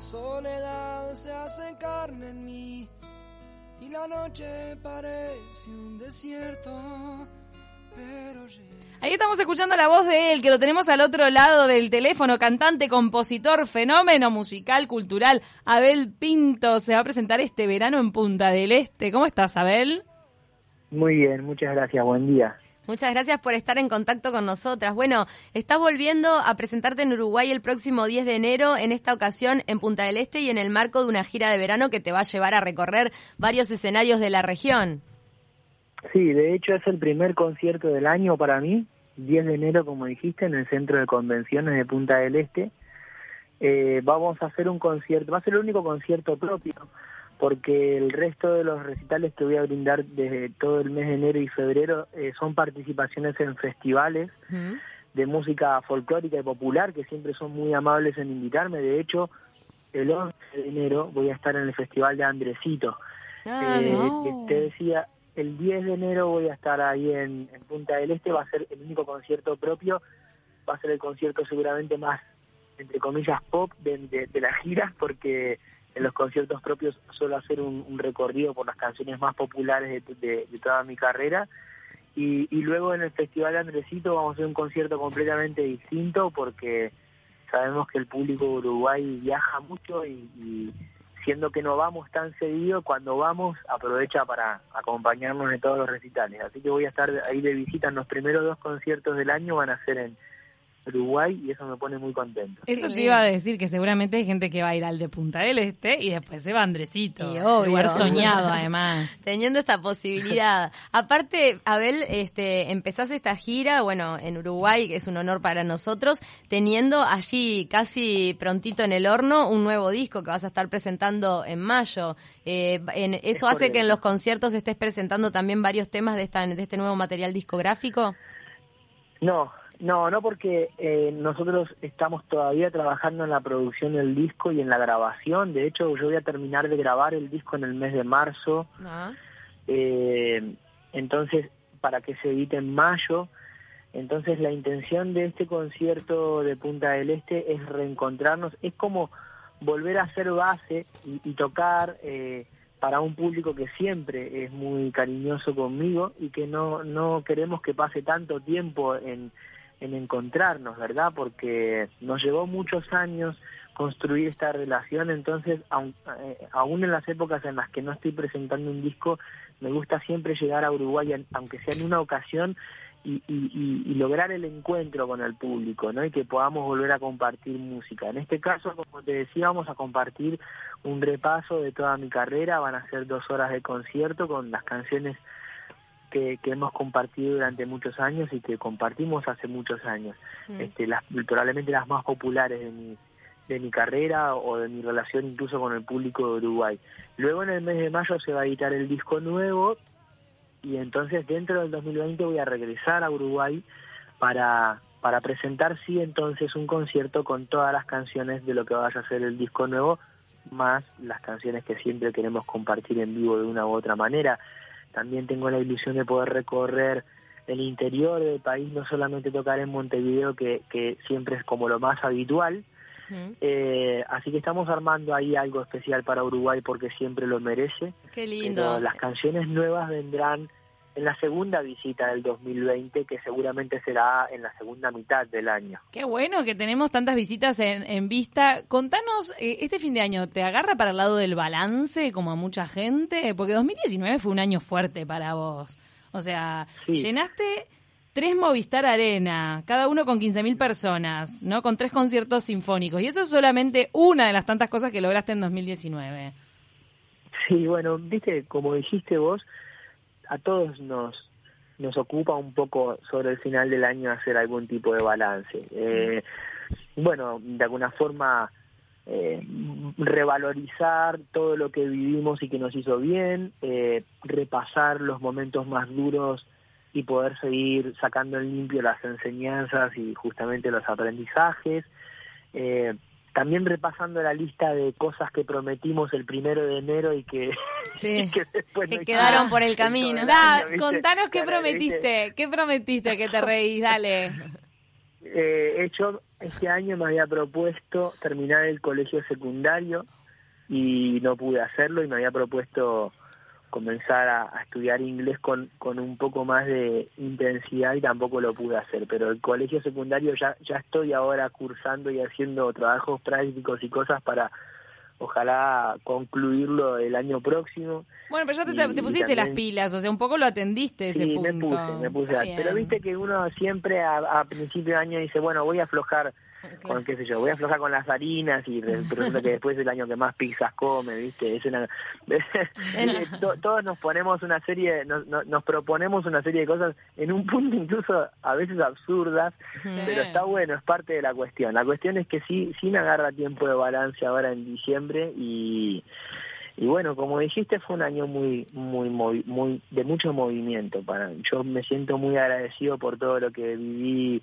La soledad se hace carne en mí y la noche parece un desierto, pero Ahí estamos escuchando la voz de él, que lo tenemos al otro lado del teléfono, cantante, compositor, fenómeno musical, cultural. Abel Pinto se va a presentar este verano en Punta del Este. ¿Cómo estás, Abel? Muy bien, muchas gracias, buen día. Muchas gracias por estar en contacto con nosotras. Bueno, estás volviendo a presentarte en Uruguay el próximo 10 de enero, en esta ocasión en Punta del Este y en el marco de una gira de verano que te va a llevar a recorrer varios escenarios de la región. Sí, de hecho es el primer concierto del año para mí, 10 de enero, como dijiste, en el Centro de Convenciones de Punta del Este. Eh, vamos a hacer un concierto, va a ser el único concierto propio, porque el resto de los recitales que voy a brindar desde todo el mes de enero y febrero eh, son participaciones en festivales de música folclórica y popular, que siempre son muy amables en invitarme. De hecho, el 11 de enero voy a estar en el Festival de Andresito. Ah, eh, Te decía, el 10 de enero voy a estar ahí en, Punta del Este, va a ser el único concierto propio, va a ser el concierto seguramente más, entre comillas, pop de, la gira, porque en los conciertos propios suelo hacer un, recorrido por las canciones más populares de, toda mi carrera. Y, luego en el Festival Andresito vamos a hacer un concierto completamente distinto porque sabemos que el público de Uruguay viaja mucho y siendo que no vamos tan seguido, cuando vamos aprovecha para acompañarnos en todos los recitales. Así que voy a estar ahí de visita en los primeros dos conciertos del año, van a ser en Uruguay y eso me pone muy contento. Eso te iba a decir que seguramente hay gente que va a ir al de Punta del Este y después se va a Andresito. lugar soñado además. Teniendo esta posibilidad. Aparte, Abel, este, empezás esta gira, bueno, en Uruguay, que es un honor para nosotros, teniendo allí casi prontito en el horno un nuevo disco que vas a estar presentando en mayo. Eh, en, ¿Eso hace que en los conciertos estés presentando también varios temas de, esta, de este nuevo material discográfico? No, no, no porque eh, nosotros estamos todavía trabajando en la producción del disco y en la grabación. De hecho, yo voy a terminar de grabar el disco en el mes de marzo. Ah. Eh, entonces, para que se edite en mayo. Entonces, la intención de este concierto de Punta del Este es reencontrarnos. Es como volver a hacer base y, tocar eh, para un público que siempre es muy cariñoso conmigo y que no, no queremos que pase tanto tiempo en en encontrarnos, ¿verdad? Porque nos llevó muchos años construir esta relación, entonces aun, eh, aún en las épocas en las que no estoy presentando un disco, me gusta siempre llegar a Uruguay, aunque sea en una ocasión, y, y, lograr el encuentro con el público, ¿no? Y que podamos volver a compartir música. En este caso, como te decía, vamos a compartir un repaso de toda mi carrera, van a ser dos horas de concierto con las canciones que, hemos compartido durante muchos años y que compartimos hace muchos años. Mm. Este, las, probablemente las más populares de mi, de mi carrera o de mi relación incluso con el público de Uruguay. Luego en el mes de mayo se va a editar el disco nuevo y entonces dentro del 2020 voy a regresar a Uruguay para, para presentar sí entonces un concierto con todas las canciones de lo que vaya a ser el disco nuevo más las canciones que siempre queremos compartir en vivo de una u otra manera. También tengo la ilusión de poder recorrer el interior del país, no solamente tocar en Montevideo, que, que siempre es como lo más habitual. eh, así que estamos armando ahí algo especial para Uruguay porque siempre lo merece. Qué lindo. las canciones nuevas vendrán en la segunda visita del 2020, que seguramente será en la segunda mitad del año. Qué bueno que tenemos tantas visitas en, en vista. Contanos, eh, este fin de año, ¿te agarra para el lado del balance como a mucha gente? Porque 2019 fue un año fuerte para vos. O sea, llenaste tres Movistar Arena, cada uno con 15.000 personas, ¿no? Con tres conciertos sinfónicos. Y eso es solamente una de las tantas cosas que lograste en 2019. Sí, bueno, viste, como dijiste vos, a todos nos nos ocupa un poco sobre el final del año hacer algún tipo de balance. Eh, bueno, de alguna forma eh, revalorizar todo lo que vivimos y que nos hizo bien, eh, repasar los momentos más duros y poder seguir sacando en limpio las enseñanzas y justamente los aprendizajes. También repasando la lista de cosas que prometimos el primero de enero y que, después quedaron por el camino. da, contanos qué prometiste, qué prometiste que te reís, dale. eh, hecho, este año me había propuesto terminar el colegio secundario y no pude hacerlo y me había propuesto comenzar a, estudiar inglés con, con un poco más de intensidad y tampoco lo pude hacer, pero el colegio secundario ya, ya estoy ahora cursando y haciendo trabajos prácticos y cosas para ojalá concluirlo el año próximo. Bueno, pero ya te, pusiste las pilas, o sea, un poco lo atendiste ese punto. me puse, me puse. Pero viste que uno siempre a, a principio de año dice, bueno, voy a aflojar con qué sé yo, voy a aflojar con las harinas y resulta que después es el año que más pizzas come, ¿viste? Es una... todos nos ponemos una serie, nos, nos proponemos una serie de cosas en un punto incluso a veces absurdas, pero está bueno, es parte de la cuestión. La cuestión es que sí, sí me agarra tiempo de balance ahora en diciembre y y bueno como dijiste fue un año muy muy muy de mucho movimiento para yo me siento muy agradecido por todo lo que viví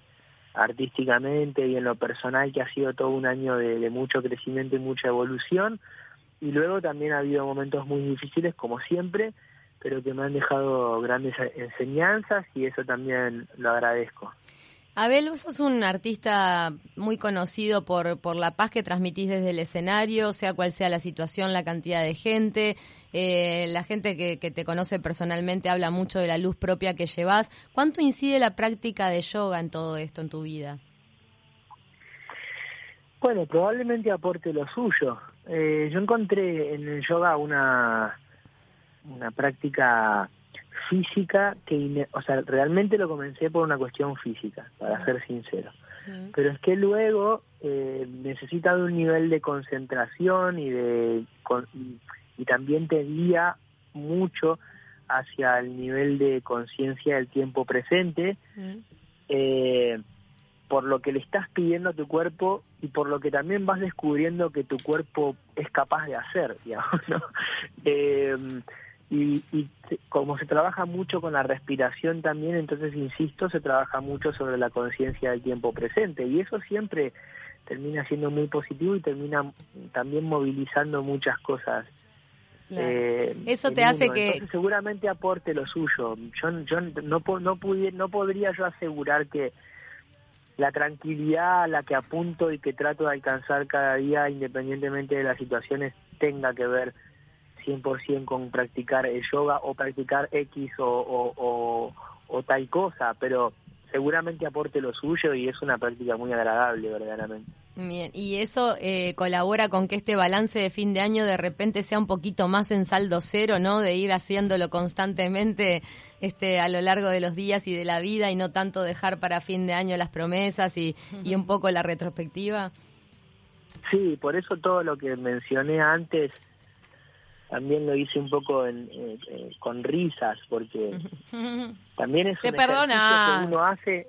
artísticamente y en lo personal que ha sido todo un año de, mucho crecimiento y mucha evolución y luego también ha habido momentos muy difíciles como siempre pero que me han dejado grandes enseñanzas y eso también lo agradezco. Abel, vos sos un artista muy conocido por, por la paz que transmitís desde el escenario, sea cual sea la situación, la cantidad de gente. Eh, la gente que, te conoce personalmente habla mucho de la luz propia que llevas. ¿Cuánto incide la práctica de yoga en todo esto, en tu vida? Bueno, probablemente aporte lo suyo. Eh, yo encontré en el yoga una, una práctica física que, o sea, realmente lo comencé por una cuestión física, para ser sincero. Pero es que luego eh, necesita de un nivel de concentración y de y, también te guía mucho hacia el nivel de conciencia del tiempo presente, eh, por lo que le estás pidiendo a tu cuerpo y por lo que también vas descubriendo que tu cuerpo es capaz de hacer, digamos, ¿no? Eh, y, y, como se trabaja mucho con la respiración también, entonces, insisto, se trabaja mucho sobre la conciencia del tiempo presente y eso siempre termina siendo muy positivo y termina también movilizando muchas cosas. Eh, eso te hace que seguramente aporte lo suyo. Yo, yo no no pudiera, no podría yo asegurar que la tranquilidad a la que apunto y que trato de alcanzar cada día, independientemente de las situaciones, tenga que ver 100% con practicar el yoga o practicar X o, o, tal cosa, pero seguramente aporte lo suyo y es una práctica muy agradable verdaderamente. Bien, y eso eh, colabora con que este balance de fin de año de repente sea un poquito más en saldo cero, ¿no? De ir haciéndolo constantemente este, a lo largo de los días y de la vida y no tanto dejar para fin de año las promesas y, y un poco la retrospectiva. Sí, por eso todo lo que mencioné antes también lo hice un poco con risas, porque también es un ejercicio que uno hace,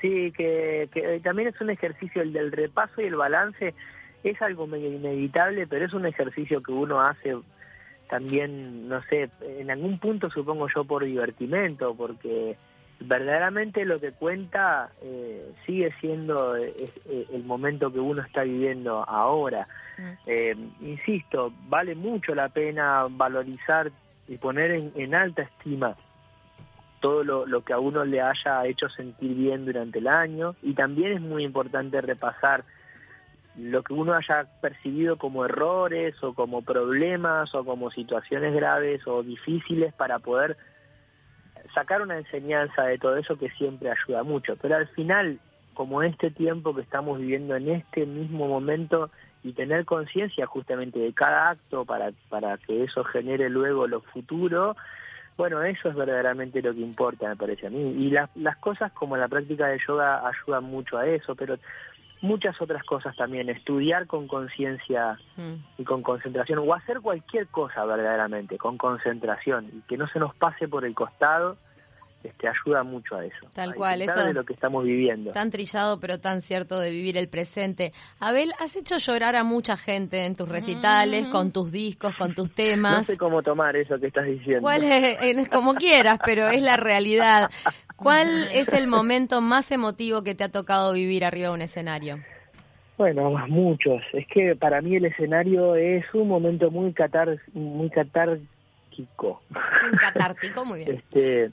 sí, que, que también es un ejercicio, el del repaso y el balance, es algo medio inevitable, pero es un ejercicio que uno hace también, no sé, en algún punto supongo yo por divertimento, porque verdaderamente lo que cuenta eh, sigue siendo eh, eh, el momento que uno está viviendo ahora. Mm. insisto, vale mucho la pena valorizar y poner en, alta estima todo lo, lo, que a uno le haya hecho sentir bien durante el año y también es muy importante repasar lo que uno haya percibido como errores o como problemas o como situaciones graves o difíciles para poder sacar una enseñanza de todo eso que siempre ayuda mucho. Pero al final, como este tiempo que estamos viviendo en este mismo momento y tener conciencia justamente de cada acto para, para que eso genere luego lo futuro, bueno, eso es verdaderamente lo que importa, me parece a mí. Y las, las cosas como la práctica de yoga ayudan mucho a eso, pero muchas otras cosas también, estudiar con conciencia mm. y con concentración, o hacer cualquier cosa verdaderamente, con concentración, y que no se nos pase por el costado, este, ayuda mucho a eso. Tal cual, eso. de lo que estamos viviendo. Tan trillado, pero tan cierto de vivir el presente. Abel, has hecho llorar a mucha gente en tus recitales, con tus discos, con tus temas. No sé cómo tomar eso que estás diciendo. ¿Cuál es, como quieras, pero es la realidad. ¿Cuál es el momento más emotivo que te ha tocado vivir arriba de un escenario? Bueno, muchos. Es que para mí el escenario es un momento muy catar, muy catárquico. catártico, muy bien. Este,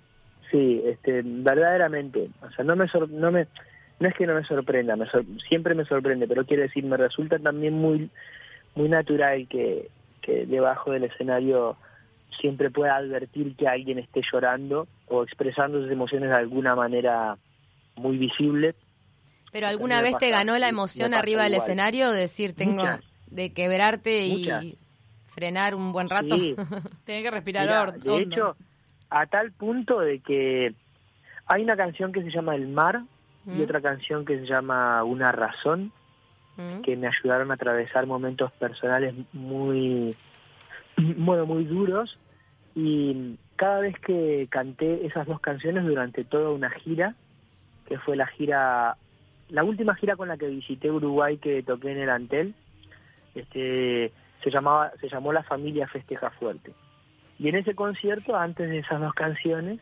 sí, este, verdaderamente. O sea, no me, no me, no es que no me sorprenda, me siempre me sorprende, pero quiero decir, me resulta también muy, muy natural que, que debajo del escenario siempre pueda advertir que alguien esté llorando o expresando sus emociones de alguna manera muy visible. Pero alguna vez te ganó la emoción arriba del escenario, decir tengo de quebrarte y frenar un buen rato. Sí. Tiene que respirar De hecho, a tal punto de que hay una canción que se llama El Mar y mm. otra canción que se llama Una Razón, mm. que me ayudaron a atravesar momentos personales muy, bueno, muy duros. Y cada vez que canté esas dos canciones durante toda una gira, que fue la gira, la última gira con la que visité Uruguay que toqué en el Antel, este, se llamaba, se llamó La Familia Festeja Fuerte. Y en ese concierto, antes de esas dos canciones,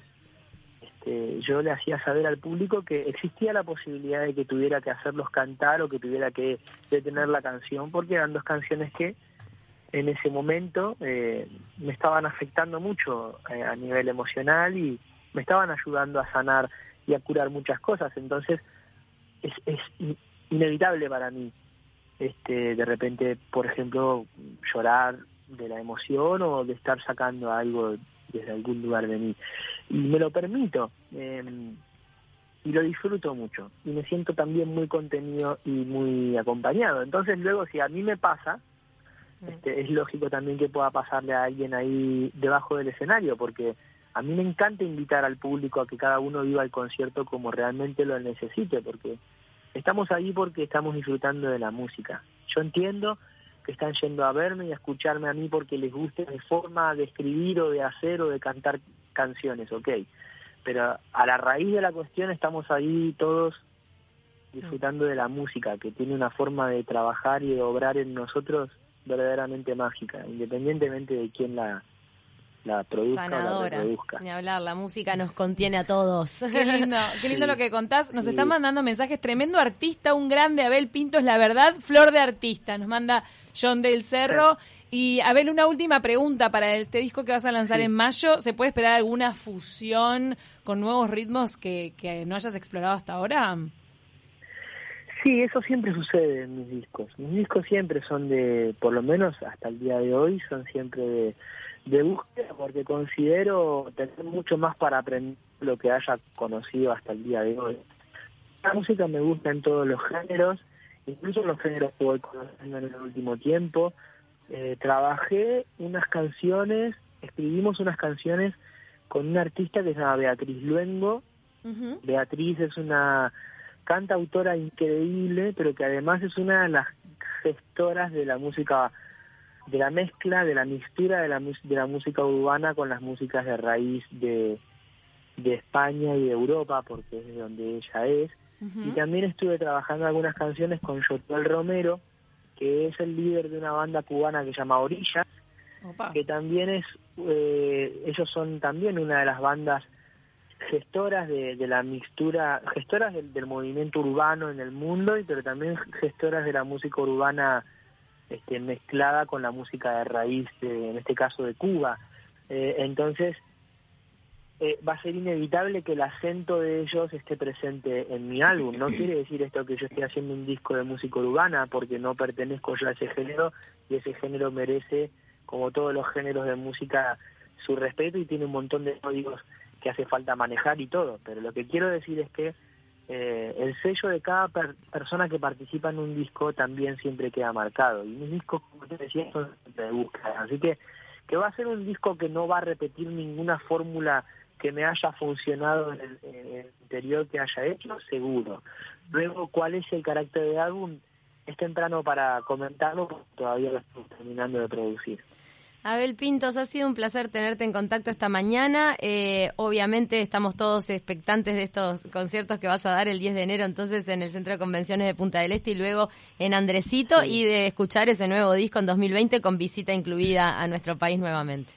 este, yo le hacía saber al público que existía la posibilidad de que tuviera que hacerlos cantar o que tuviera que detener la canción, porque eran dos canciones que en ese momento eh, me estaban afectando mucho eh, a nivel emocional y me estaban ayudando a sanar y a curar muchas cosas. Entonces es, es inevitable para mí este, de repente, por ejemplo, llorar de la emoción o de estar sacando algo desde algún lugar de mí. Y me lo permito em, y lo disfruto mucho. Y me siento también muy contenido y muy acompañado. Entonces luego si a mí me pasa. Este, es lógico también que pueda pasarle a alguien ahí debajo del escenario, porque a mí me encanta invitar al público a que cada uno viva el concierto como realmente lo necesite, porque estamos ahí porque estamos disfrutando de la música. Yo entiendo que están yendo a verme y a escucharme a mí porque les guste mi forma de escribir o de hacer o de cantar canciones, ok. Pero a la raíz de la cuestión estamos ahí todos disfrutando de la música, que tiene una forma de trabajar y de obrar en nosotros verdaderamente mágica, independientemente de quién la, la produzca Sanadora. la Ni hablar, la música nos contiene a todos. Qué lindo, qué lindo lo que contás. Nos están mandando mensajes. Tremendo artista, un grande Abel Pinto es la verdad, flor de artista. Nos manda John del Cerro. Y Abel, una última pregunta para este disco que vas a lanzar en mayo. ¿Se puede esperar alguna fusión con nuevos ritmos que, que no hayas explorado hasta ahora? Sí, eso siempre sucede en mis discos. Mis discos siempre son de, por lo menos hasta el día de hoy, son siempre de de búsqueda porque considero tener mucho más para aprender lo que haya conocido hasta el día de hoy. La música me gusta en todos los géneros, incluso los géneros que voy conociendo en el último tiempo. Eh, trabajé unas canciones, escribimos unas canciones con una artista que se llama Beatriz Luengo. Beatriz es una cantautora increíble, pero que además es una de las gestoras de la música de la mezcla, de la mixtura de la, de la música urbana con las músicas de raíz de, de España y de Europa, porque es de donde ella es. Y también estuve trabajando algunas canciones con Yotuel Romero, que es el líder de una banda cubana que se llama Orilla, que también es, eh, ellos son también una de las bandas gestoras de, de la mixtura, gestoras del, movimiento urbano en el mundo, pero también gestoras de la música urbana este, mezclada con la música de raíz, en este caso de Cuba. Eh, entonces, eh, va a ser inevitable que el acento de ellos esté presente en mi álbum. No quiere decir esto que yo esté haciendo un disco de música urbana, porque no pertenezco yo a ese género y ese género merece, como todos los géneros de música, su respeto y tiene un montón de códigos que hace falta manejar y todo. Pero lo que quiero decir es que eh, el sello de cada persona que participa en un disco también siempre queda marcado. Y mis discos, como te decía, son de búsqueda. Así que, que va a ser un disco que no va a repetir ninguna fórmula que me haya funcionado en el, interior que haya hecho, seguro. Luego, ¿cuál es el carácter del álbum? Es temprano para comentarlo, todavía lo estoy terminando de producir. Abel Pintos, ha sido un placer tenerte en contacto esta mañana. Eh, obviamente estamos todos expectantes de estos conciertos que vas a dar el 10 de enero, entonces en el Centro de Convenciones de Punta del Este y luego en Andresito y de escuchar ese nuevo disco en 2020 con visita incluida a nuestro país nuevamente.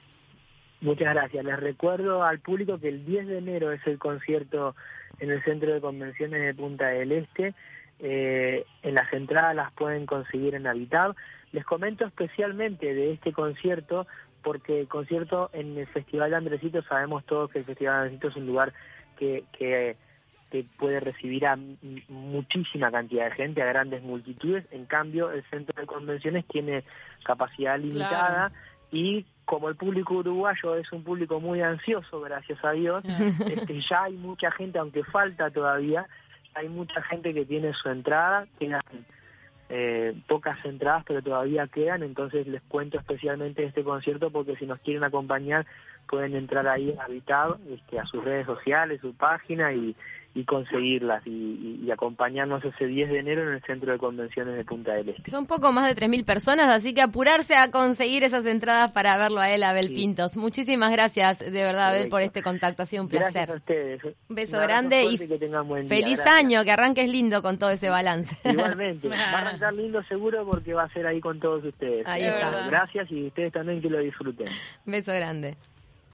Muchas gracias. Les recuerdo al público que el 10 de enero es el concierto en el Centro de Convenciones de Punta del Este. Eh, en las entradas las pueden conseguir en Habitab. Les comento especialmente de este concierto porque el concierto en el Festival de Andresito, sabemos todos que el Festival de Andresito es un lugar que, que puede recibir a muchísima cantidad de gente, a grandes multitudes. En cambio, el centro de convenciones tiene capacidad limitada y como el público uruguayo es un público muy ansioso, gracias a Dios, este, ya hay mucha gente, aunque falta todavía, hay mucha gente que tiene su entrada, quedan eh, pocas entradas, pero todavía quedan, entonces les cuento especialmente este concierto porque si nos quieren acompañar pueden entrar ahí a Habitado, este, a sus redes sociales, su página y, y conseguirlas y, acompañarnos ese 10 de enero en el Centro de Convenciones de Punta del Este. Son poco más de 3.000 personas, así que apurarse a conseguir esas entradas para verlo a él, Abel Pintos. Muchísimas gracias, de verdad, Abel, por este contacto. Ha sido un placer. Gracias a ustedes. Un beso grande y feliz año, que arranques lindo con todo ese balance. Igualmente, va a arrancar lindo seguro porque va a ser ahí con todos ustedes. Ahí está. Gracias y ustedes también que lo disfruten. Beso grande.